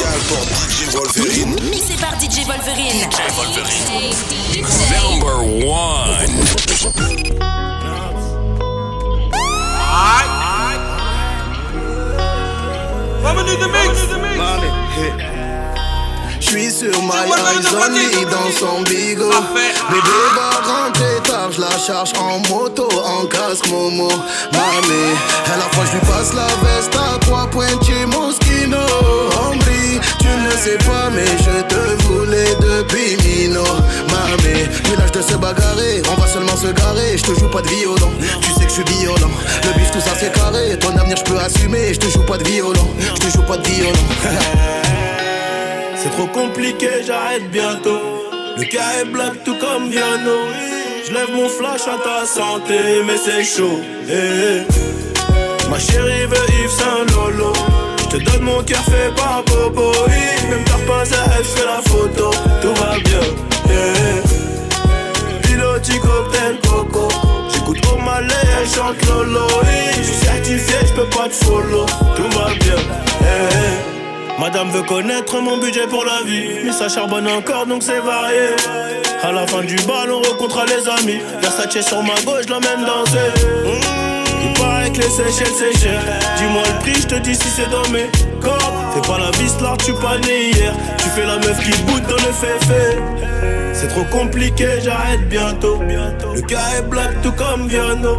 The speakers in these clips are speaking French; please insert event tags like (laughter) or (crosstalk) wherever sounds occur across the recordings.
spécial pour DJ Wolverine. Mixé par DJ Wolverine. DJ Wolverine. Number one. Je suis sur my only dans son bigot Bébé va rentrer tard, je la charge en moto, en casque Momo Mamé, à la fois je lui passe la veste à trois points chez Moschino sais pas mais je te voulais depuis Mino Mamé, plus l'âge de se bagarrer, on va seulement se garer Je te joue pas de violon, tu sais que je suis violent Le bif tout ça c'est carré, ton avenir je peux assumer Je te joue pas de violon, je te joue pas de violon (laughs) C'est trop compliqué, j'arrête bientôt. Le cas est black tout comme Viano. Je lève mon flash à ta santé, mais c'est chaud. eh, eh. Ma chérie veut Yves Saint Lolo. Je te donne mon cœur fait par Bobo. Même t'as pas à elle, fais la photo. Tout va bien. eh. Piloti cocktail coco. J'écoute au malais, elle chante Lolo. Je suis certifié, je peux pas te follow. Tout va bien. eh. Madame veut connaître mon budget pour la vie. Mais ça charbonne encore donc c'est varié. À la fin du bal, on rencontre les amis. Versace sur ma gauche, je l'emmène danser. Mmh, il paraît que les Seychelles c'est cher. Dis-moi le prix, je te dis si c'est dans mes cordes. Fais pas la vis là, tu pas né hier. Tu fais la meuf qui boude dans le féfé. C'est trop compliqué, j'arrête bientôt. Le cas est black tout comme Viano.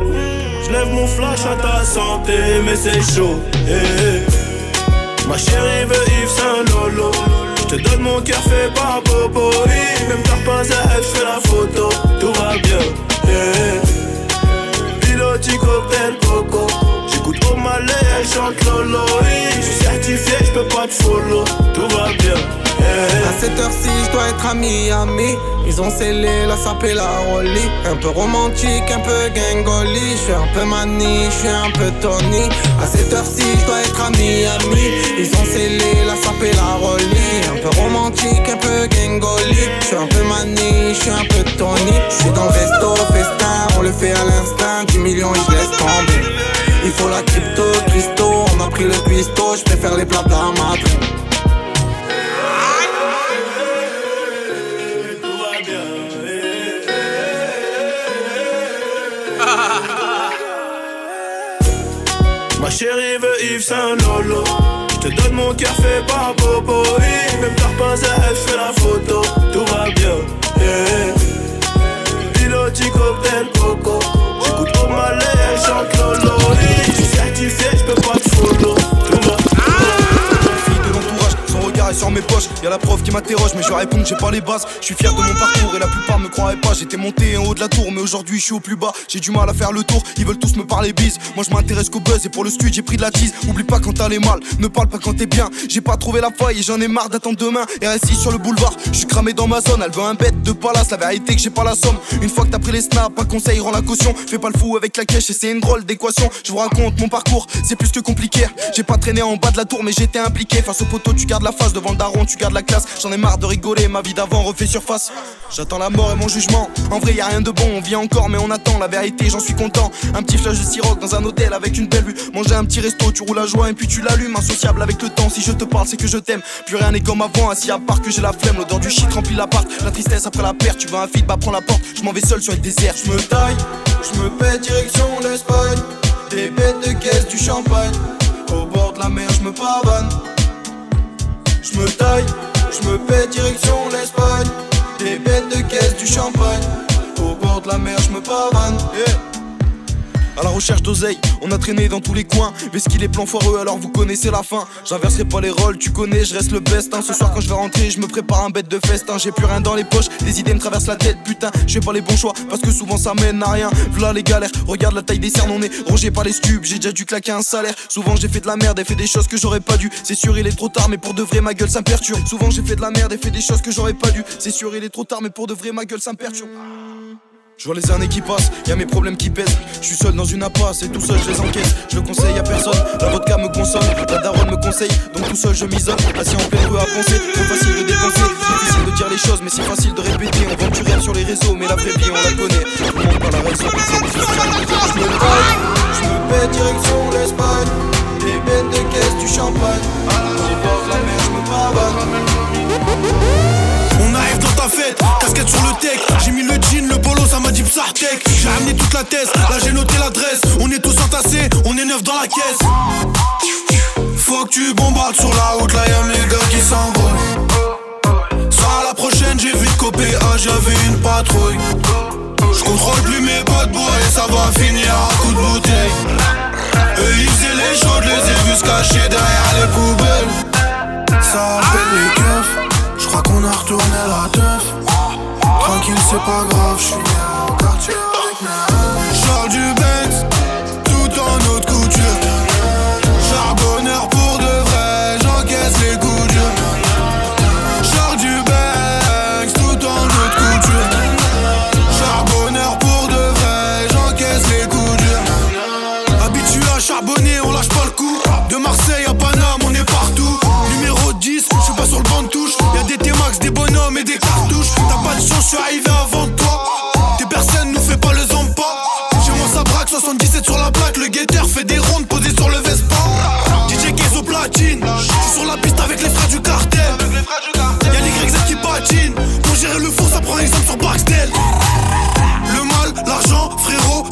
Je lève mon flash à ta santé, mais c'est chaud. eh, eh. Ma chérie veut Yves Saint Lolo. Je te donne mon cœur fait par Bobo. Même t'as pas à elle, je fais la photo. Follow. Tout va bien. Yeah. À cette heure-ci, je dois être à Miami. Ils ont scellé la sape la rollie. Un peu romantique, un peu gangoli. Je suis un peu mani, je suis un peu Tony. À cette heure-ci, je dois être à Miami. Ils ont scellé la sape la rollie. Un peu romantique, un peu gangoli. Je suis un peu mani, je suis un peu Tony. Je suis dans le resto, festin, on le fait à l'instinct. 10 millions et je laisse tomber. Il faut la crypto, Christo, cuistot, je préfère les plats bien. Ma chérie veut Yves Saint Lolo. Je te donne mon cœur fait par Bobo. Même t'as pas elle, je fais la photo. Tout va bien. Yeah. Piloti cocktail coco. J'écoute au malais, elle chante Lolo. Je suis certifié, je peux pas te follow. Sur mes poches. Y'a la prof qui m'interroge, mais je réponds que j'ai pas les bases. Je suis fier de mon parcours et la plupart me croiraient pas. J'étais monté en haut de la tour, mais aujourd'hui je suis au plus bas. J'ai du mal à faire le tour, ils veulent tous me parler bise. Moi je m'intéresse qu'au buzz et pour le studio j'ai pris de la tease. Oublie pas quand t'as les mal, ne parle pas quand t'es bien. J'ai pas trouvé la faille et j'en ai marre d'attendre demain. RSI sur le boulevard, je suis cramé dans ma zone. Elle veut un bête de palace, la vérité que j'ai pas la somme. Une fois que t'as pris les snaps, un conseil rend la caution. Fais pas le fou avec la cash et c'est une drôle d'équation. Je vous raconte mon parcours, c'est plus que compliqué. J'ai pas traîné en bas de la tour, mais j'étais impliqué. Face au poteau, tu gardes la face devant le daron, tu gardes la classe. J'en ai marre de rigoler, ma vie d'avant refait surface. J'attends la mort et mon jugement. En vrai, y a rien de bon, on vit encore, mais on attend la vérité, j'en suis content. Un petit flash de siroc dans un hôtel avec une belle vue. Manger un petit resto, tu roules à joie et puis tu l'allumes. Insociable avec le temps, si je te parle, c'est que je t'aime. Plus rien n'est comme avant, assis à part que j'ai la flemme. L'odeur du shit remplit l'appart. La tristesse après la perte, tu veux un feed, bah prends la porte. Je m'en vais seul sur le désert. Je me taille, je me pète direction l'Espagne. Des bêtes de caisse, du champagne. Au bord de la mer, je me pavane. Je me taille, je me pète direction l'Espagne. Des bêtes de caisse, du champagne. Au bord de la mer, je me pavane. À la recherche d'oseille, on a traîné dans tous les coins. qu'il est plan foireux, alors vous connaissez la fin. J'inverserai pas les rôles, tu connais, je reste le best. hein. Ce soir, quand je vais rentrer, je me prépare un bête de festin. J'ai plus rien dans les poches, les idées me traversent la tête. Putain, je fais pas les bons choix parce que souvent ça mène à rien. V'là les galères, regarde la taille des cernes, on est rongé par les stupes. J'ai déjà dû claquer un salaire. Souvent, j'ai fait de la merde et fait des choses que j'aurais pas dû. C'est sûr, il est trop tard, mais pour de vrai, ma gueule ça me. Souvent, j'ai fait de la merde et fait des choses que j'aurais pas dû. C'est sûr, il est trop tard, mais pour de vrai, ma gueule ça me. Je vois les années qui passent, y a mes problèmes qui pèsent. Je suis seul dans une impasse et tout seul je les encaisse. Je le conseille à personne, la vodka me consomme, la daronne me conseille, donc tout seul je m'isole. Assis en pleine rue à penser, trop facile de dépenser. Difficile de dire les choses, mais c'est facile de répéter. On vend du rêve sur les réseaux, mais la vraie vie on la connaît. Tout le monde pas la raison, Je me taille, je me pète direction l'Espagne. Des bêtes de caisse, du champagne. Là j'ai noté l'adresse. On est tous entassés, on est neuf dans la caisse. Faut que tu bombardes sur la route, là y'a mes gars qui s'envolent. Soit la prochaine, j'ai vu copier, ah j'avais une patrouille. Je contrôle plus mes bois et ça va finir à coup de bouteille. Eux ils faisaient les chaudes, les ai vus se cacher derrière les poubelles. Ça appelle les keufs, je crois qu'on a retourné la teuf. Tranquille, c'est pas grave, je suis au quartier Charles du Benz,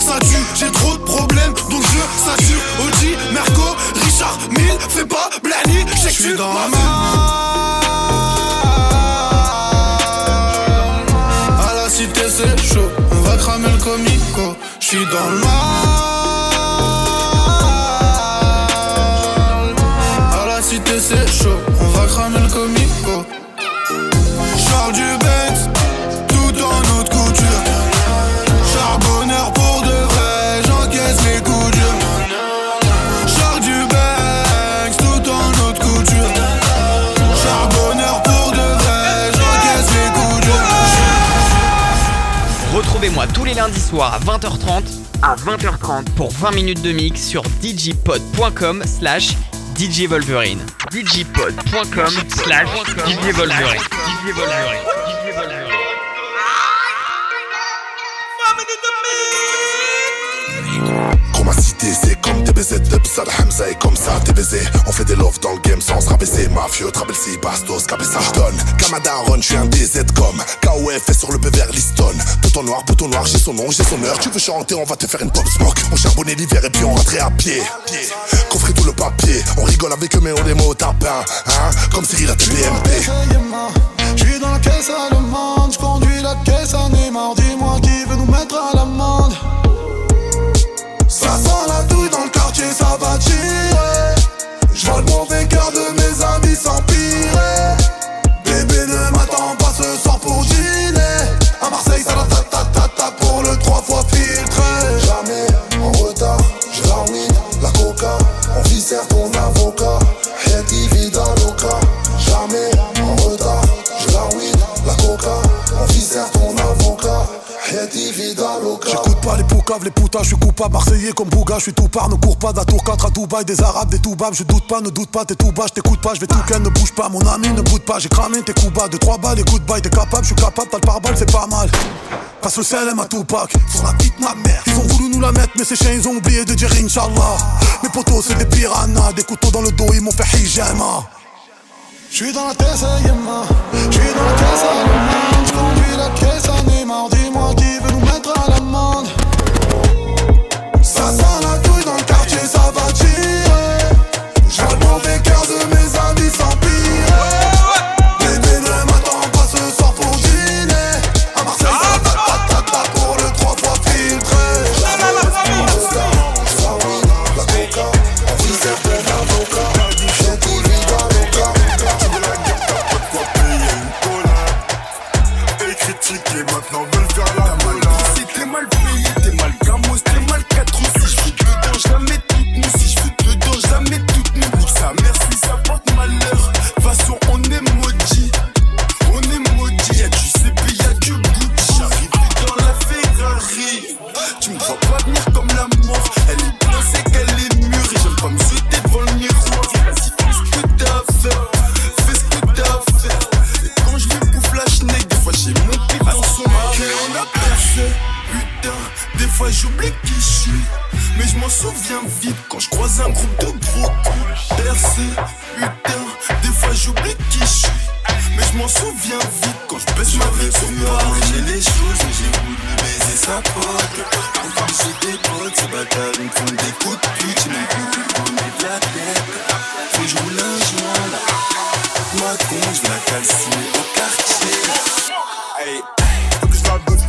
ça tue. J'ai trop de problèmes, donc je sature. Audi, Merco, Richard, Mille, fais pas blani, je sais que tu dans la À la cité, c'est chaud, on va cramer le comico. J'suis dans le mal. Les lundis soirs à 20h30 à 20h30 pour 20 minutes de mix sur djpod.com slash djvolverine djpod.com slash djvolverine Chroma cité, c'est comme DBZ, Dubsad, Hamza et comme ça, TBZ. On fait des love dans le game sans se rabaisser. Mafieux, Trabelsi, Bastos, Cabessa. J'donne, Kamadaron, j'suis un DZ comme KOF est sur le PVR Liston. Bouton noir, bouton noir, j'ai son nom, j'ai son heure. Tu veux chanter, on va te faire une pop smoke. On charbonnait l'hiver et puis on rentrait à pied. Coffrer tout le papier, on rigole avec eux, mais on est mots au tapin. Hein, comme Cyril à TPMP. J'suis dans la caisse allemande, j'conduis la caisse à Neymar. Dis-moi qui veut nous mettre à l'amende. Ça sent la douille dans le quartier, ça va tirer. Les je suis coupable, marseillais comme Bouga, je suis tout par, ne cours pas la tour 4 à Dubaï, des arabes, des toubabs, je doute pas, ne doute pas, t'es tout bas, je t'écoute pas, je vais tout ken, ne bouge pas, mon ami, ne boude pas, j'ai cramé tes coups bas, de 3 balles, écoute bail, t'es capable, je suis capable, t'as le pare-balles, c'est pas mal. Passe le sel, à Tupac, sur la petite ma mère. Ils ont voulu nous la mettre, mais ces chiens ils ont oublié de dire Inch'Allah. Mes potos c'est des piranhas, des couteaux dans le dos, ils m'ont fait hijama. J'suis dans la Yemma, j'suis dans la caisse m'en souviens vite quand je croise un groupe de gros coups. Putain, des fois j'oublie qui je suis. Mais je m'en souviens vite quand je baisse ma vie sur Paris. J'ai les choses, mais j'ai voulu baiser sa pote. Encore j'ai des potes, ces bâtards me font des coups de pute. J'ai même plus de la tête. Faut que je roule un joint là. Ma con, je la calcine au quartier. Je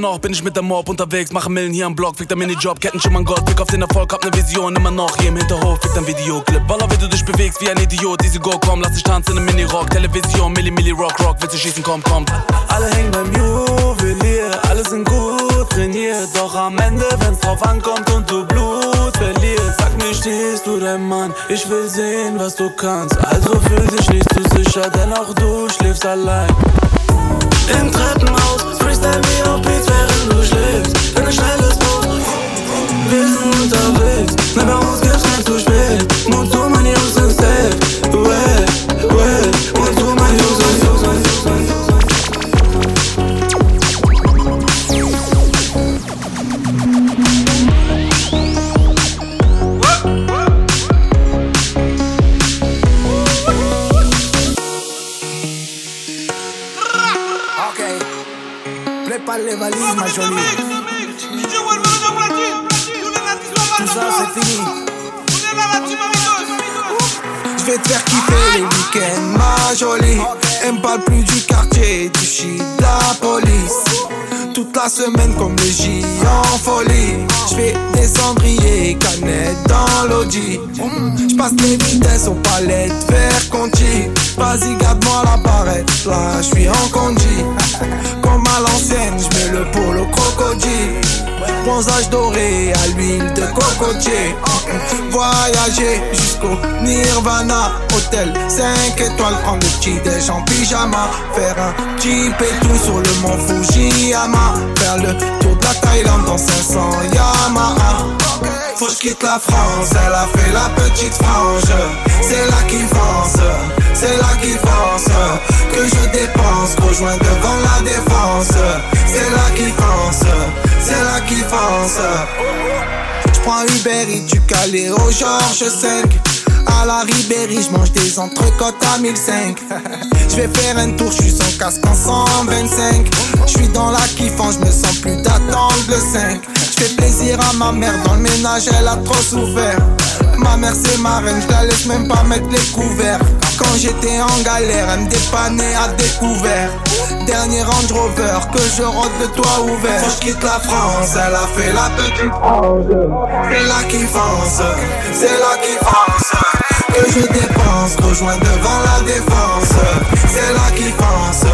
noch bin ich mit der Mob unterwegs, mache Millen hier am Block, fick der Minijob, Ketten schon mein Gott, Blick auf den Erfolg, hab ne Vision, immer noch hier im Hinterhof, fick dein Videoclip, Baller, wie du dich bewegst, wie ein Idiot, easy go, komm, lass dich tanzen im Mini-Rock, Television, Milli, Milli, Rock, Rock, willst du schießen, komm, komm. Alle hängen beim Juwelier, alle sind gut trainiert, doch am Ende, wenn's drauf ankommt und du Blut verlierst, sag mir, stehst du dein Mann, ich will sehen, was du kannst, also fühl dich nicht zu sicher, denn auch du schläfst allein. Im Treppenhaus, Freestyle wie auf Beats, während du schläfst. Wenn du schnelles Boot, wir sind unterwegs. Nein, bei uns Je vais te faire kiffer les week-ends, ma jolie. Elle me parle plus du quartier, du shit, de la police. Toute la semaine comme le J en folie. Je fais des cendriers, canettes dans l'audi. Je passe les vitesses aux palettes, vers Conti. Vas-y, garde-moi la barrette, là je suis en condi. Comme à l'ancienne, je mets le polo crocodile. Bronzage doré à l'huile de cocotier. Voyager jusqu'au Nirvana. Hôtel 5 étoiles, prendre le petit déj en pyjama. Faire un jeep et tout sur le mont Fujiyama. Faire le tour de la Thaïlande dans 500 Yamaha. Faut que je quitte la France, elle a fait la petite frange. C'est là qui fonce, c'est là qui fonce. Que je dépense, rejoins devant la défense. C'est là qui fonce, c'est là qui fonce. J'prends Uber et du Calais au Georges 5. À la Ribéry, j'mange des entrecôtes à 1005. (laughs) J'vais faire un tour, j'suis sans casque en 125. J'suis dans la kiffant, j'me sens plus d'attendre le 5. J'fais plaisir à ma mère, dans le ménage elle a trop souffert. Ma mère c'est ma reine, j'la laisse même pas mettre les couverts. Quand j'étais en galère, elle me dépannait à découvert. Dernier Range Rover, que je rentre de toit ouvert. Faut que quitte la France, elle a fait la petite frange. C'est là qui fonce, c'est là qui fonce. Que je dépense, rejoins devant la défense. C'est là qui fonce,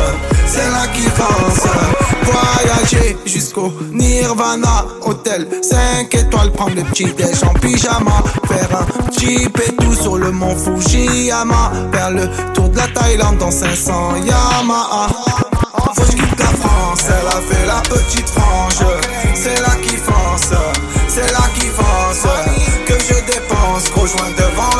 c'est là qui fonce. Voyager jusqu'au Nirvana, hôtel 5 étoiles, prendre le petit déj en pyjama. Faire un et tout sur le mont Fujiyama. Faire le tour de la Thaïlande dans 500 Yamaha. Faut que quitte la France, elle a fait la petite frange. C'est là qui fonce, c'est là qui fonce. Que je dépense, rejoins devant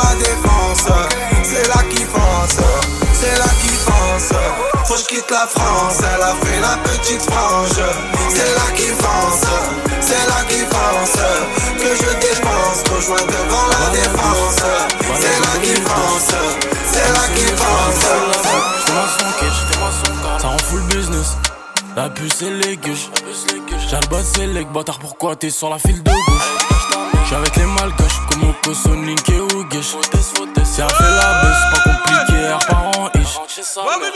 la France, elle a fait la petite frange. C'est là qui fonce, c'est là qui fonce. Que je dépense, rejoins devant la défense. C'est là qui fonce, c'est là qui fonce. Ça rend full business. La puce et les gueuches. J'ai le bas c'est les bâtard. Pourquoi t'es sur la file de gauche? J'suis avec les malgaches comme Oko Sonic et Ougesh. Si elle fait la baisse, pas air par en ish.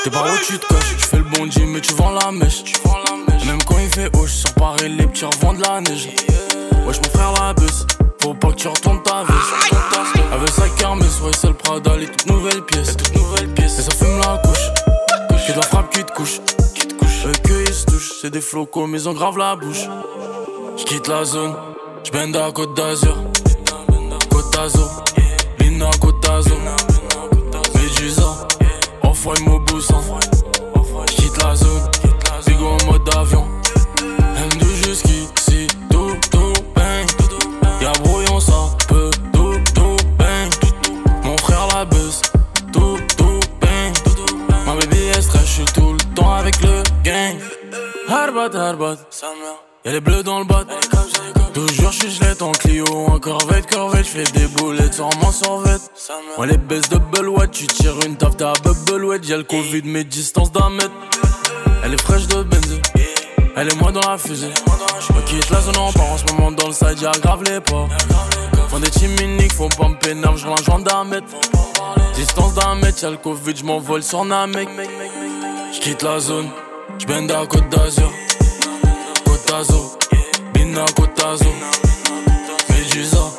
T'es pas où tu te coches, j'fais le bon Dieu, mais tu vends la mèche. Même quand il fait haut, sur Paris, les petits revendent de la neige. Wesh, mon frère la baisse, faut pas que tu retournes ta veste. Avec sa kermesse, ouais, c'est le Prada, les toutes nouvelles pièces. Et ça fume la couche, que de la frappe qui te couche. Eux que ils se touchent, c'est des flocos, mais ils ont grave la bouche. J'quitte la zone, j'bende à Côte d'Azur. Côte d'Azur, Lina Côte d'Azur. Y'a les bleus dans le bas. Toujours j'suis gelette en Clio, en corvette, corvette, j'fais des boulettes sur mon sorvette. Ouais, les baisses de Bellwet, tu tires une taf, t'as bubble wet, y'a le Covid, mais distance d'un mètre. Elle est fraîche de benzine, elle est moi dans la fusée. Je quitte la zone en part en ce moment dans le side, y'a grave les pas. Font des chiminiques, faut pas me pénal, je relance d'un mètre. Distance d'un mètre, y'a le Covid, j'm'envole sur Namek. J'quitte la zone, j'bende à Côte d'Azur. Kotazo, Bina Kotazo, Medusa,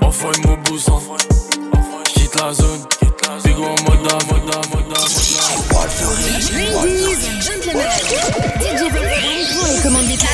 offre mon boussin, quitte la zone, Bigo moda, moda, moda, moda. Ladies gentlemen, DJ vous